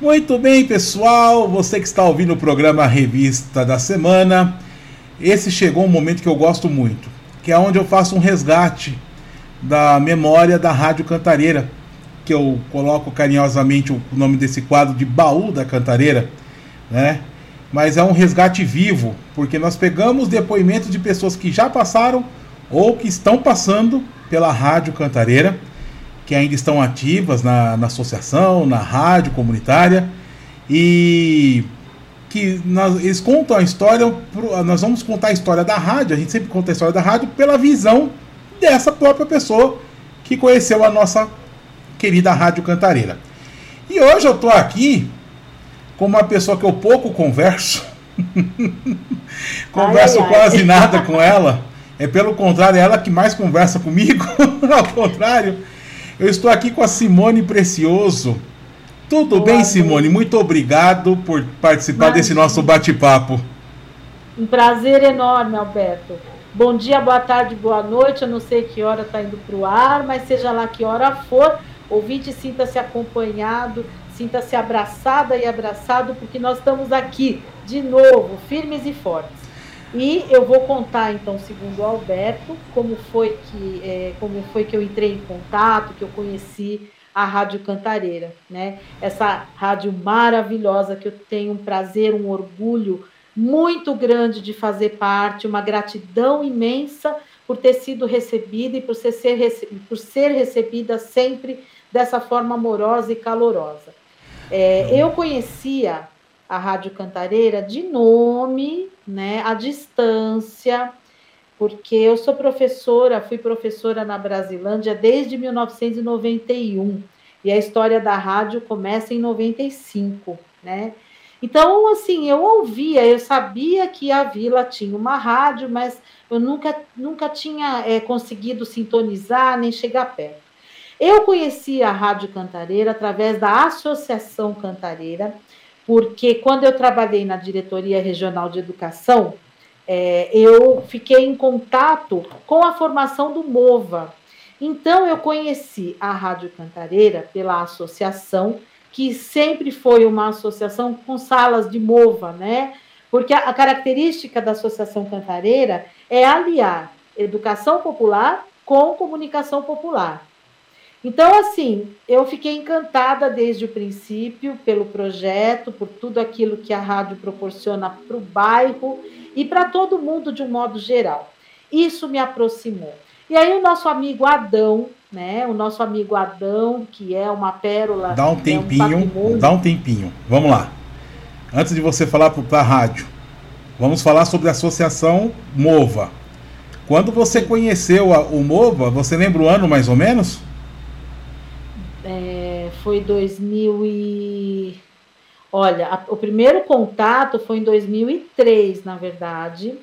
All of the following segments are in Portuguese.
Muito bem, pessoal, você que está ouvindo o programa Revista da Semana, esse chegou um momento que eu gosto muito, que é onde eu faço um resgate da memória da Rádio Cantareira, que eu coloco carinhosamente o nome desse quadro de Baú da Cantareira, né? Mas é um resgate vivo, porque nós pegamos depoimentos de pessoas que já passaram ou que estão passando pela Rádio Cantareira que ainda estão ativas na, na associação, na rádio comunitária, e que nós, eles contam a história, nós vamos contar a história da rádio, a gente sempre conta a história da rádio pela visão dessa própria pessoa que conheceu a nossa querida Rádio Cantareira. E hoje eu estou aqui com uma pessoa que eu pouco converso, converso ai, ai, quase ai. nada com ela, é pelo contrário, é ela que mais conversa comigo, ao contrário. Eu estou aqui com a Simone Precioso. Tudo Olá, bem, Simone? Muito obrigado por participar Imagina. desse nosso bate-papo. Um prazer enorme, Alberto. Bom dia, boa tarde, boa noite. Eu não sei que hora está indo para o ar, mas seja lá que hora for, ouvinte, sinta-se acompanhado, sinta-se abraçada e abraçado, porque nós estamos aqui de novo, firmes e fortes. E eu vou contar, então, segundo o Alberto, como foi que, é, como foi que eu entrei em contato, que eu conheci a Rádio Cantareira, né? Essa rádio maravilhosa que eu tenho um prazer, um orgulho muito grande de fazer parte, uma gratidão imensa por ter sido recebida e por ser, ser, por ser recebida sempre dessa forma amorosa e calorosa. É, eu conhecia a Rádio Cantareira de nome, né, à distância, porque eu sou professora, fui professora na Brasilândia desde 1991 e a história da rádio começa em 95, né? Então, assim, eu ouvia, eu sabia que a vila tinha uma rádio, mas eu nunca, nunca tinha é, conseguido sintonizar nem chegar perto. Eu conheci a Rádio Cantareira através da Associação Cantareira, porque quando eu trabalhei na diretoria regional de educação, é, eu fiquei em contato com a formação do MOVA. Então, eu conheci a Rádio Cantareira pela associação, que sempre foi uma associação com salas de MOVA, né? Porque a, a característica da Associação Cantareira é aliar educação popular com comunicação popular. Então, assim, eu fiquei encantada desde o princípio pelo projeto, por tudo aquilo que a rádio proporciona para o bairro e para todo mundo de um modo geral. Isso me aproximou. E aí o nosso amigo Adão, né? O nosso amigo Adão, que é uma pérola. Dá um tempinho, é um dá um tempinho. Vamos lá. Antes de você falar para a rádio, vamos falar sobre a associação Mova. Quando você conheceu a, o Mova, você lembra o ano mais ou menos? Foi 2000 e... Olha, a, o primeiro contato foi em 2003, na verdade.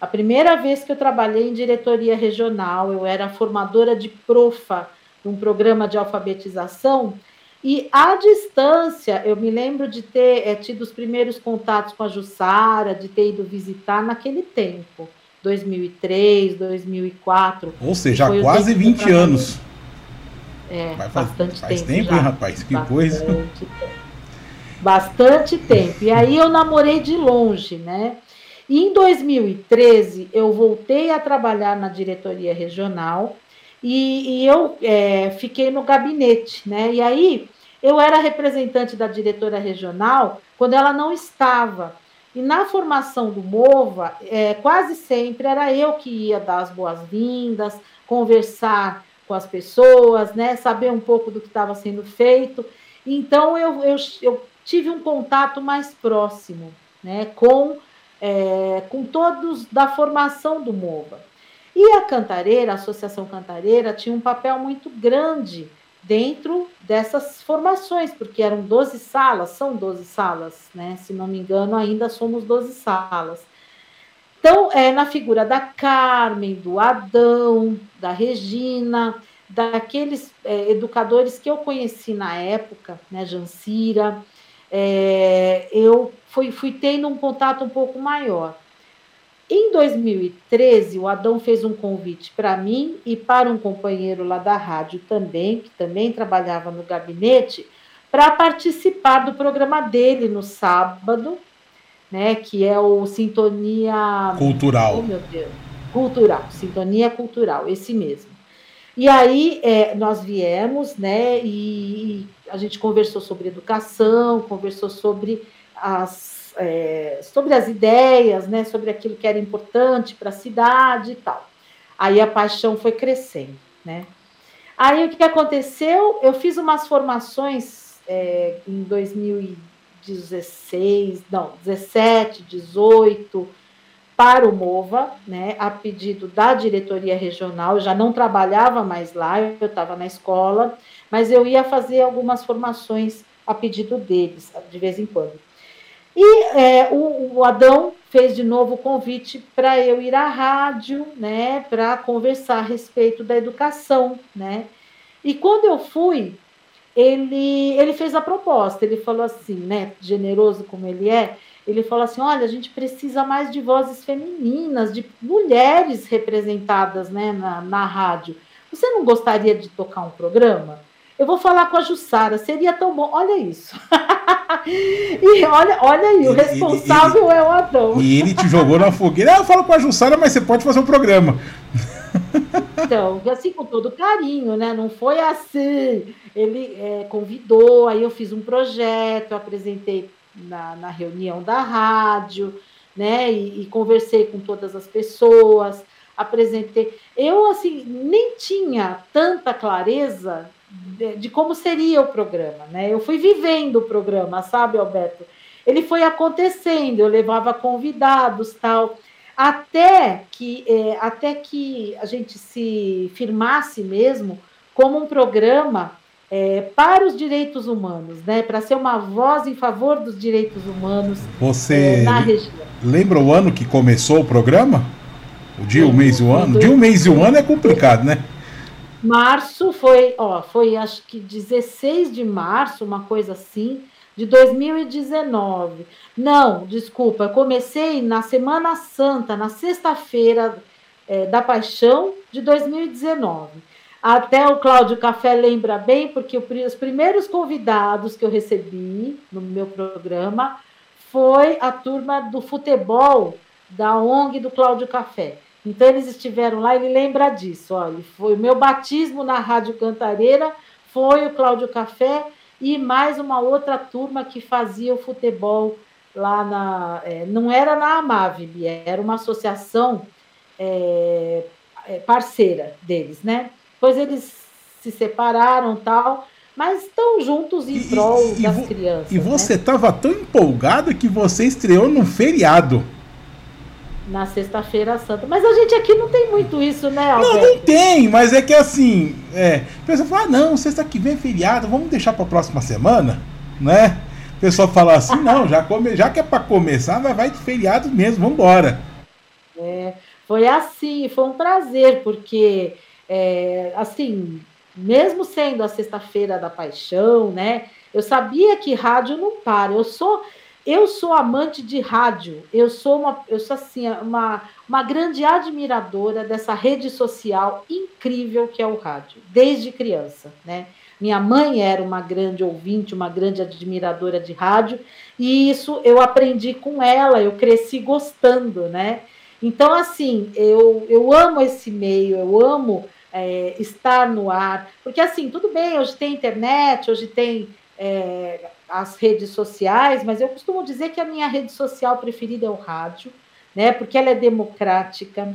A primeira vez que eu trabalhei em diretoria regional, eu era formadora de profa, um programa de alfabetização, e à distância, eu me lembro de ter é, tido os primeiros contatos com a Jussara, de ter ido visitar naquele tempo, 2003, 2004. Ou seja, há quase 20 anos. É, Vai faz, bastante faz tempo. tempo, já. rapaz? Que bastante coisa. Tempo. Bastante tempo. E aí eu namorei de longe, né? E em 2013 eu voltei a trabalhar na diretoria regional e, e eu é, fiquei no gabinete, né? E aí eu era representante da diretora regional quando ela não estava. E na formação do MOVA, é, quase sempre era eu que ia dar as boas-vindas, conversar com as pessoas, né? Saber um pouco do que estava sendo feito. Então eu, eu, eu, tive um contato mais próximo, né? Com é, com todos da formação do MOVA. E a Cantareira, a Associação Cantareira, tinha um papel muito grande dentro dessas formações, porque eram 12 salas, são 12 salas, né? Se não me engano, ainda somos 12 salas. Então, é na figura da Carmen, do Adão, da Regina, daqueles é, educadores que eu conheci na época, né, Jancira, é, eu fui, fui tendo um contato um pouco maior. Em 2013, o Adão fez um convite para mim e para um companheiro lá da rádio também, que também trabalhava no gabinete, para participar do programa dele no sábado, né, que é o Sintonia Cultural. Oh, meu Deus. Cultural, Sintonia Cultural, esse mesmo. E aí é, nós viemos, né, e a gente conversou sobre educação, conversou sobre as, é, sobre as ideias, né, sobre aquilo que era importante para a cidade e tal. Aí a paixão foi crescendo, né. Aí o que aconteceu? Eu fiz umas formações é, em 2016, não, 17, 18, para o MOVA, né, a pedido da diretoria regional, eu já não trabalhava mais lá, eu estava na escola, mas eu ia fazer algumas formações a pedido deles, de vez em quando. E é, o, o, Adão fez de novo o convite para eu ir à rádio, né, para conversar a respeito da educação, né. E quando eu fui, ele, ele fez a proposta, ele falou assim, né, generoso como ele é, ele falou assim: olha, a gente precisa mais de vozes femininas, de mulheres representadas né, na, na rádio. Você não gostaria de tocar um programa? Eu vou falar com a Jussara, seria tão bom. Olha isso. e olha, olha aí, o responsável ele, ele, é o Adão. E ele te jogou na fogueira. Ah, eu falo com a Jussara, mas você pode fazer um programa. Então, assim, com todo carinho, né? Não foi assim. Ele é, convidou, aí eu fiz um projeto, apresentei na, na reunião da rádio, né? E, e, conversei com todas as pessoas, apresentei. Eu, assim, nem tinha tanta clareza de, de como seria o programa, né? Eu fui vivendo o programa, sabe, Alberto? Ele foi acontecendo, eu levava convidados, tal até que, é, até que a gente se firmasse mesmo como um programa é, para os direitos humanos, né? Para ser uma voz em favor dos direitos humanos Você é, na região. Lembra o ano que começou o programa? O dia, Sim, o mês e o ano? Dia, o mês e o ano é complicado, né? Março foi, ó, foi acho que 16 de março, uma coisa assim, de 2019. Não, desculpa, comecei na Semana Santa, na sexta-feira é, da Paixão de 2019. Até o Cláudio Café lembra bem, porque os primeiros convidados que eu recebi no meu programa foi a turma do futebol da ONG do Cláudio Café. Então eles estiveram lá, ele lembra disso. Olha, foi o meu batismo na Rádio Cantareira, foi o Cláudio Café e mais uma outra turma que fazia o futebol lá na. É, não era na Amavib, era uma associação é, é parceira deles, né? Depois eles se separaram tal, mas estão juntos em e, prol e, das e crianças. E você estava né? tão empolgada que você estreou num feriado. Na sexta-feira santa. Mas a gente aqui não tem muito isso, né, Alberto? Não, não tem, mas é que assim, é, a pessoa fala, ah, não, sexta que vem é feriado, vamos deixar para a próxima semana, né? O pessoal fala assim, não, já, come, já que é para começar, vai, vai de feriado mesmo, vamos embora. É, foi assim, foi um prazer, porque é, assim, mesmo sendo a sexta-feira da paixão, né? Eu sabia que rádio não para. Eu sou eu sou amante de rádio. Eu sou uma eu sou assim, uma uma grande admiradora dessa rede social incrível que é o rádio, desde criança, né? Minha mãe era uma grande ouvinte, uma grande admiradora de rádio, e isso eu aprendi com ela, eu cresci gostando, né? Então, assim, eu, eu amo esse meio, eu amo é, estar no ar. Porque, assim, tudo bem, hoje tem internet, hoje tem é, as redes sociais, mas eu costumo dizer que a minha rede social preferida é o rádio, né? Porque ela é democrática,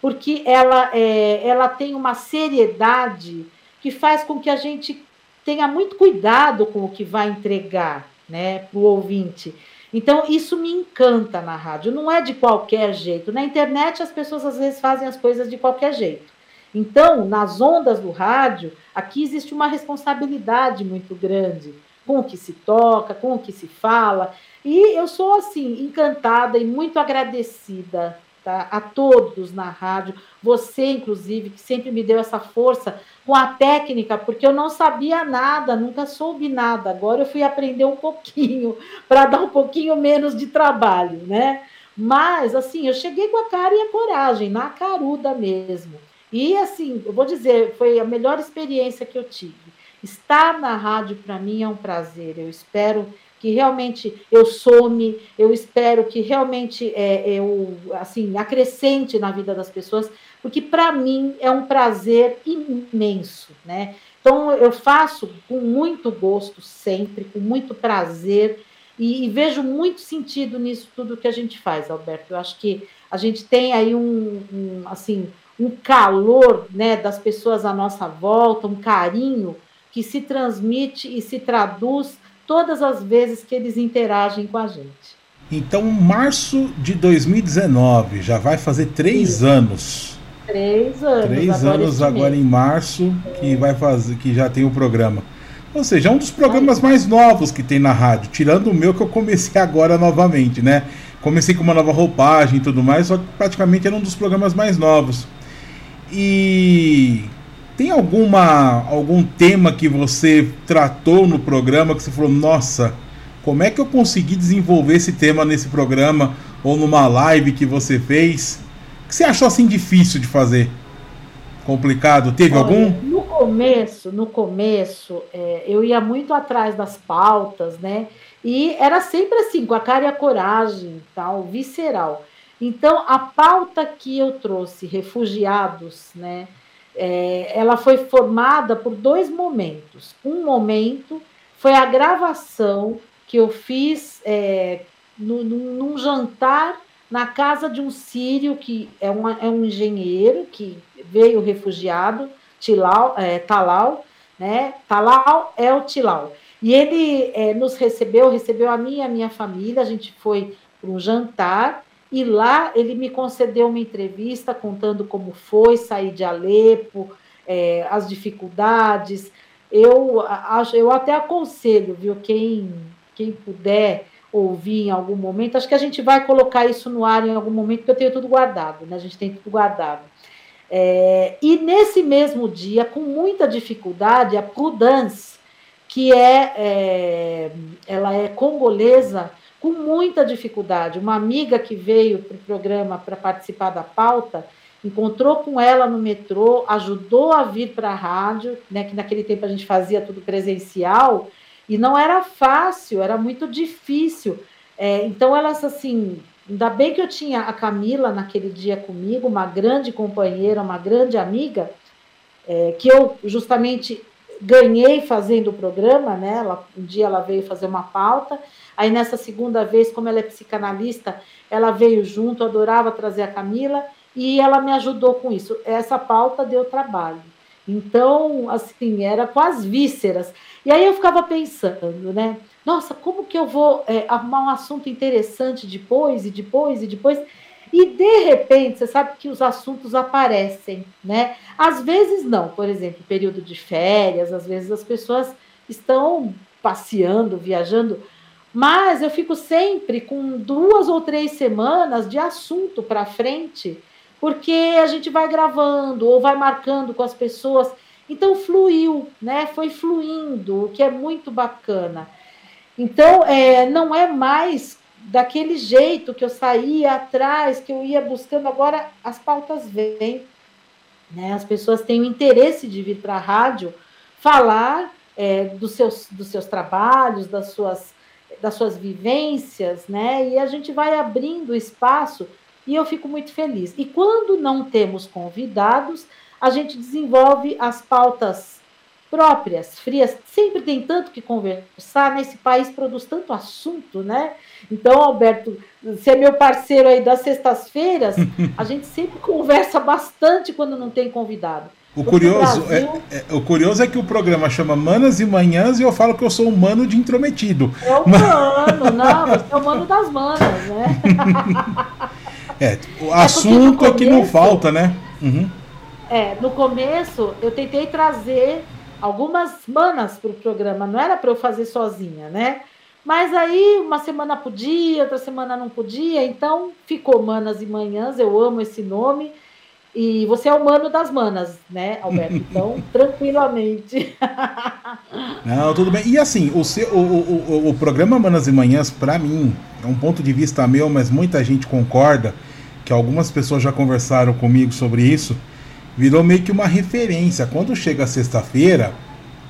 porque ela, é, ela tem uma seriedade que faz com que a gente tenha muito cuidado com o que vai entregar né, para o ouvinte. Então, isso me encanta na rádio. Não é de qualquer jeito. Na internet, as pessoas às vezes fazem as coisas de qualquer jeito. Então, nas ondas do rádio, aqui existe uma responsabilidade muito grande com o que se toca, com o que se fala. E eu sou, assim, encantada e muito agradecida tá, a todos na rádio, você, inclusive, que sempre me deu essa força com a técnica, porque eu não sabia nada, nunca soube nada. Agora eu fui aprender um pouquinho, para dar um pouquinho menos de trabalho, né? Mas, assim, eu cheguei com a cara e a coragem, na caruda mesmo. E assim, eu vou dizer, foi a melhor experiência que eu tive. Estar na rádio para mim é um prazer. Eu espero que realmente eu some, eu espero que realmente é, eu assim acrescente na vida das pessoas, porque para mim é um prazer imenso, né? Então eu faço com muito gosto sempre, com muito prazer e, e vejo muito sentido nisso tudo que a gente faz, Alberto. Eu acho que a gente tem aí um, um assim um calor, né, das pessoas à nossa volta, um carinho que se transmite e se traduz todas as vezes que eles interagem com a gente. Então, março de 2019, já vai fazer três Sim. anos. Três anos. Três agora anos agora em março que vai fazer, que já tem o programa. Ou seja, é um dos programas mais novos que tem na rádio, tirando o meu que eu comecei agora novamente, né? Comecei com uma nova roupagem e tudo mais, só que praticamente era um dos programas mais novos. E tem alguma algum tema que você tratou no programa que você falou, nossa, como é que eu consegui desenvolver esse tema nesse programa ou numa live que você fez? Que você achou assim difícil de fazer? Complicado? Teve Olha, algum? No começo, no começo, é, eu ia muito atrás das pautas, né? E era sempre assim, com a cara e a coragem, tal, visceral. Então, a pauta que eu trouxe, refugiados, né? É, ela foi formada por dois momentos. Um momento foi a gravação que eu fiz é, no, num jantar na casa de um sírio que é, uma, é um engenheiro que veio refugiado, Tilau, é, Talau, né? Talau é o Tilau. E ele é, nos recebeu, recebeu a mim e a minha família, a gente foi para um jantar e lá ele me concedeu uma entrevista contando como foi sair de Alepo, é, as dificuldades. Eu, acho, eu até aconselho, viu, quem, quem puder ouvir em algum momento, acho que a gente vai colocar isso no ar em algum momento, porque eu tenho tudo guardado, né? A gente tem tudo guardado. É, e nesse mesmo dia, com muita dificuldade, a Prudence, que é, é ela é congolesa, com muita dificuldade. Uma amiga que veio para o programa para participar da pauta encontrou com ela no metrô, ajudou a vir para a rádio, né, que naquele tempo a gente fazia tudo presencial, e não era fácil, era muito difícil. É, então, elas, assim, ainda bem que eu tinha a Camila naquele dia comigo, uma grande companheira, uma grande amiga, é, que eu justamente ganhei fazendo o programa, né? Ela, um dia ela veio fazer uma pauta, Aí nessa segunda vez, como ela é psicanalista, ela veio junto, adorava trazer a Camila e ela me ajudou com isso. Essa pauta deu trabalho. Então, assim, era com as vísceras. E aí eu ficava pensando, né? Nossa, como que eu vou é, arrumar um assunto interessante depois e depois e depois? E de repente, você sabe que os assuntos aparecem, né? Às vezes não, por exemplo, período de férias, às vezes as pessoas estão passeando, viajando, mas eu fico sempre com duas ou três semanas de assunto para frente, porque a gente vai gravando ou vai marcando com as pessoas. Então fluiu, né? Foi fluindo, o que é muito bacana. Então, é, não é mais daquele jeito que eu saía atrás, que eu ia buscando. Agora as pautas vêm, né? As pessoas têm o interesse de vir para a rádio falar é, dos, seus, dos seus trabalhos, das suas das suas vivências, né? E a gente vai abrindo espaço e eu fico muito feliz. E quando não temos convidados, a gente desenvolve as pautas próprias, frias. Sempre tem tanto que conversar, nesse país produz tanto assunto, né? Então, Alberto, você é meu parceiro aí das sextas-feiras, a gente sempre conversa bastante quando não tem convidado. O curioso, é, é, o curioso é que o programa chama Manas e Manhãs e eu falo que eu sou um mano de intrometido. É o mano, não, você é o mano das manas, né? é, o é assunto começo, é que não falta, né? Uhum. É, no começo eu tentei trazer algumas manas para o programa, não era para eu fazer sozinha, né? Mas aí uma semana podia, outra semana não podia, então ficou Manas e Manhãs, eu amo esse nome. E você é o mano das manas, né, Alberto? Então, tranquilamente. Não, tudo bem. E assim, o, seu, o, o, o programa Manas e Manhãs, para mim, é um ponto de vista meu, mas muita gente concorda, que algumas pessoas já conversaram comigo sobre isso, virou meio que uma referência. Quando chega sexta-feira,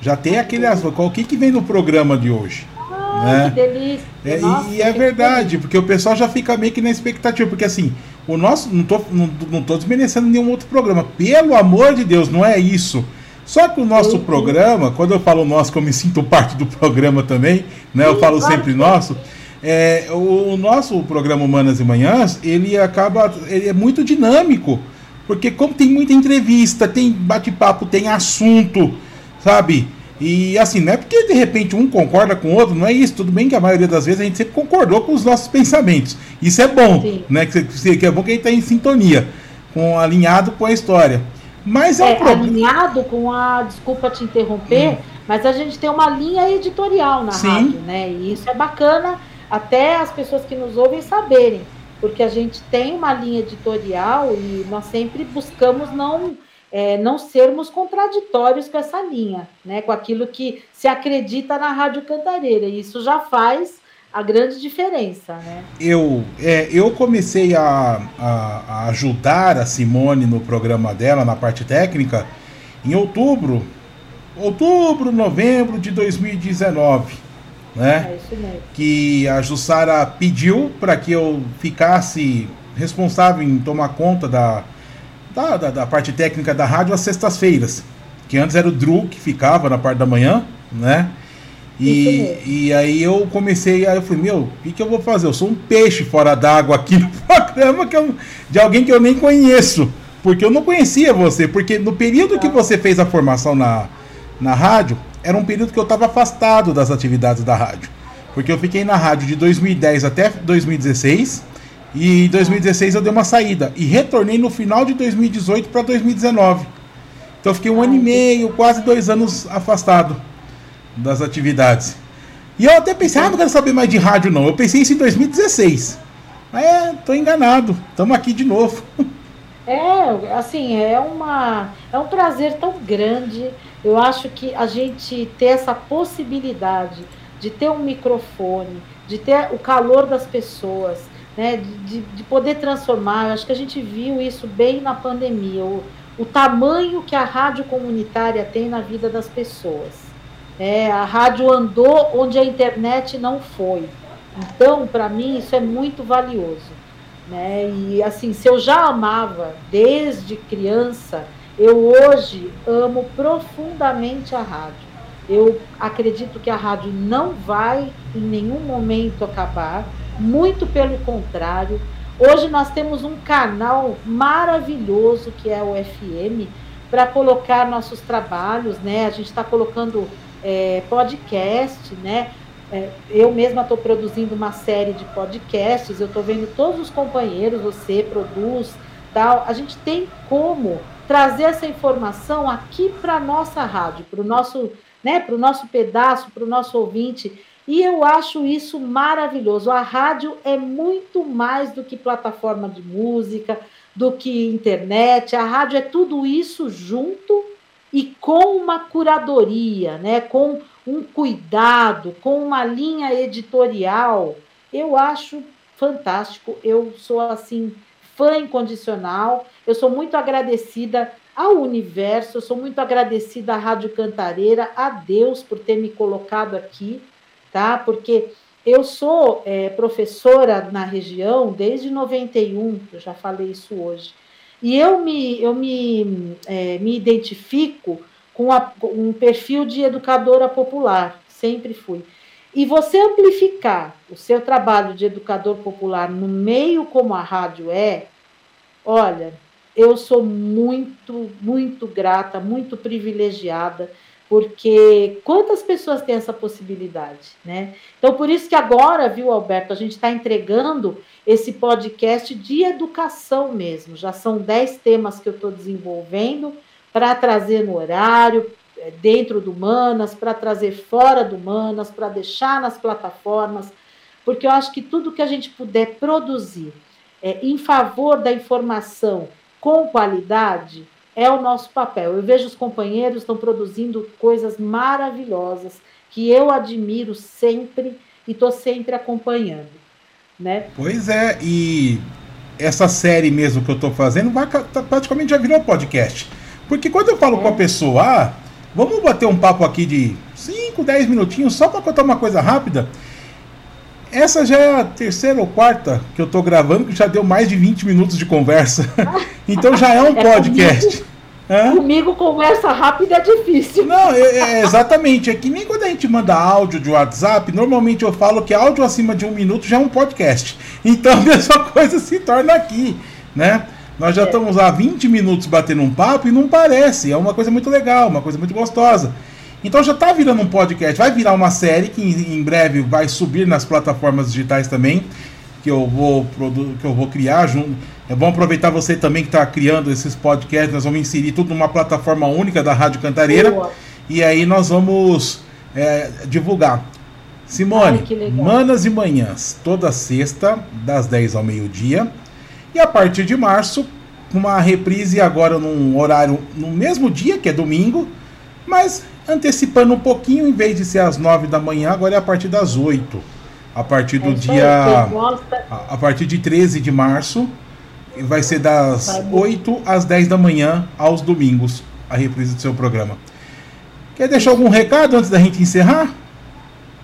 Já tem aquele assunto. O que, que vem no programa de hoje? Ah, né? que delícia. É, Nossa, e é verdade, porque o pessoal já fica meio que na expectativa, porque assim, o nosso. Não tô, não, não tô desmerecendo nenhum outro programa. Pelo amor de Deus, não é isso. Só que o nosso uhum. programa, quando eu falo nosso, que eu me sinto parte do programa também, né? Eu falo sempre nosso. É, o, o nosso programa Humanas e Manhãs, ele acaba. Ele é muito dinâmico. Porque como tem muita entrevista, tem bate-papo, tem assunto, sabe? E assim, não é porque de repente um concorda com o outro, não é isso. Tudo bem que a maioria das vezes a gente sempre concordou com os nossos pensamentos. Isso é bom, Sim. né? Que, que é bom que a gente está em sintonia, com, alinhado com a história. Mas é, é um problema. Alinhado com a. Desculpa te interromper, hum. mas a gente tem uma linha editorial na Sim. rádio, né? E isso é bacana até as pessoas que nos ouvem saberem, porque a gente tem uma linha editorial e nós sempre buscamos não é, não sermos contraditórios com essa linha, né, com aquilo que se acredita na Rádio Cantareira. E isso já faz a grande diferença, né? Eu, é, eu comecei a, a, a, ajudar a Simone no programa dela, na parte técnica, em outubro, outubro, novembro de 2019 né? É. Que a Jussara pediu para que eu ficasse responsável em tomar conta da, da, da, da parte técnica da rádio às sextas-feiras. Que antes era o Drew que ficava na parte da manhã, né? E, e aí eu comecei, aí eu falei, meu, o que, que eu vou fazer? Eu sou um peixe fora d'água aqui no programa que eu, de alguém que eu nem conheço. Porque eu não conhecia você. Porque no período que tá. você fez a formação na, na rádio, era um período que eu estava afastado das atividades da rádio. Porque eu fiquei na rádio de 2010 até 2016. E em 2016 eu dei uma saída. E retornei no final de 2018 para 2019. Então eu fiquei um ano e meio, quase dois anos afastado das atividades. E eu até pensei, ah, não quero saber mais de rádio não. Eu pensei isso em 2016. Mas é, tô enganado. Estamos aqui de novo. É, assim, é uma é um prazer tão grande eu acho que a gente ter essa possibilidade de ter um microfone, de ter o calor das pessoas, né, de, de poder transformar, eu acho que a gente viu isso bem na pandemia, o, o tamanho que a rádio comunitária tem na vida das pessoas. É, a rádio andou onde a internet não foi. Então, para mim, isso é muito valioso. Né? E assim, se eu já amava desde criança, eu hoje amo profundamente a rádio. Eu acredito que a rádio não vai em nenhum momento acabar, muito pelo contrário. Hoje nós temos um canal maravilhoso que é o FM para colocar nossos trabalhos, né? A gente está colocando é, podcast, né? É, eu mesma estou produzindo uma série de podcasts, eu estou vendo todos os companheiros, você produz, tal. A gente tem como trazer essa informação aqui para a nossa rádio, para o nosso, né, para o nosso pedaço, para o nosso ouvinte. E eu acho isso maravilhoso. A rádio é muito mais do que plataforma de música, do que internet. A rádio é tudo isso junto e com uma curadoria, né, com um cuidado, com uma linha editorial. Eu acho fantástico. Eu sou assim fã incondicional. Eu sou muito agradecida ao universo, eu sou muito agradecida à Rádio Cantareira, a Deus por ter me colocado aqui, tá? Porque eu sou é, professora na região desde 91, eu já falei isso hoje. E eu me, eu me, é, me identifico com, a, um perfil de educadora popular, sempre fui. E você amplificar o seu trabalho de educador popular no meio como a rádio é, olha, eu sou muito, muito grata, muito privilegiada, porque quantas pessoas têm essa possibilidade, né? Então, por isso que agora, viu, Alberto, a gente está entregando esse podcast de educação mesmo. Já são dez temas que eu estou desenvolvendo para trazer no horário, é, dentro do Manas, para trazer fora do Manas, para deixar nas plataformas, porque eu acho que tudo que a gente puder produzir é, em favor da informação com qualidade é o nosso papel. Eu vejo os companheiros estão produzindo coisas maravilhosas que eu admiro sempre e estou sempre acompanhando. Né? Pois é, e essa série mesmo que eu estou fazendo vai, tá, praticamente já virou podcast. Porque quando eu falo é. com a pessoa, ah, Vamos bater um papo aqui de 5, 10 minutinhos só para contar uma coisa rápida. Essa já é a terceira ou quarta que eu tô gravando, que já deu mais de 20 minutos de conversa. então já é um é podcast. Comigo, comigo, conversa rápida é difícil. Não, é, é, exatamente. É que nem quando a gente manda áudio de WhatsApp, normalmente eu falo que áudio acima de um minuto já é um podcast. Então a mesma coisa se torna aqui, né? Nós já estamos há 20 minutos batendo um papo e não parece. É uma coisa muito legal, uma coisa muito gostosa. Então já está virando um podcast, vai virar uma série que em, em, breve vai subir nas plataformas digitais também, que eu vou, que eu vou criar junto. É bom aproveitar você também que está criando esses podcasts, nós vamos inserir tudo numa plataforma única da Rádio Cantareira. Boa. E aí nós vamos é, divulgar. Simone, Ai, Manas e Manhãs, toda sexta, das 10 ao meio-dia. E a partir de março, uma reprise agora num horário, no mesmo dia, que é domingo, mas antecipando um pouquinho, em vez de ser às 9 da manhã, agora é a partir das 8. A partir do é dia. A, a partir de 13 de março, vai ser das vai 8 às 10 da manhã, aos domingos, a reprise do seu programa. Quer deixar algum recado antes da gente encerrar?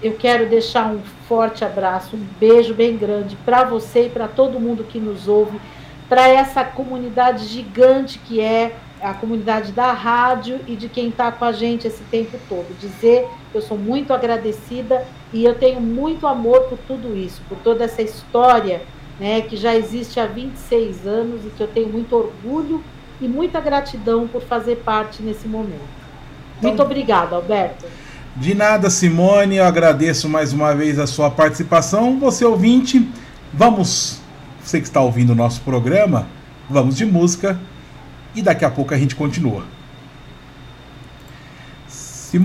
Eu quero deixar um forte abraço, um beijo bem grande para você e para todo mundo que nos ouve, para essa comunidade gigante que é a comunidade da rádio e de quem está com a gente esse tempo todo. Dizer que eu sou muito agradecida e eu tenho muito amor por tudo isso, por toda essa história né, que já existe há 26 anos e que eu tenho muito orgulho e muita gratidão por fazer parte nesse momento. Então, muito obrigada, Alberto. De nada, Simone, eu agradeço mais uma vez a sua participação. Você ouvinte, vamos, você que está ouvindo o nosso programa, vamos de música e daqui a pouco a gente continua.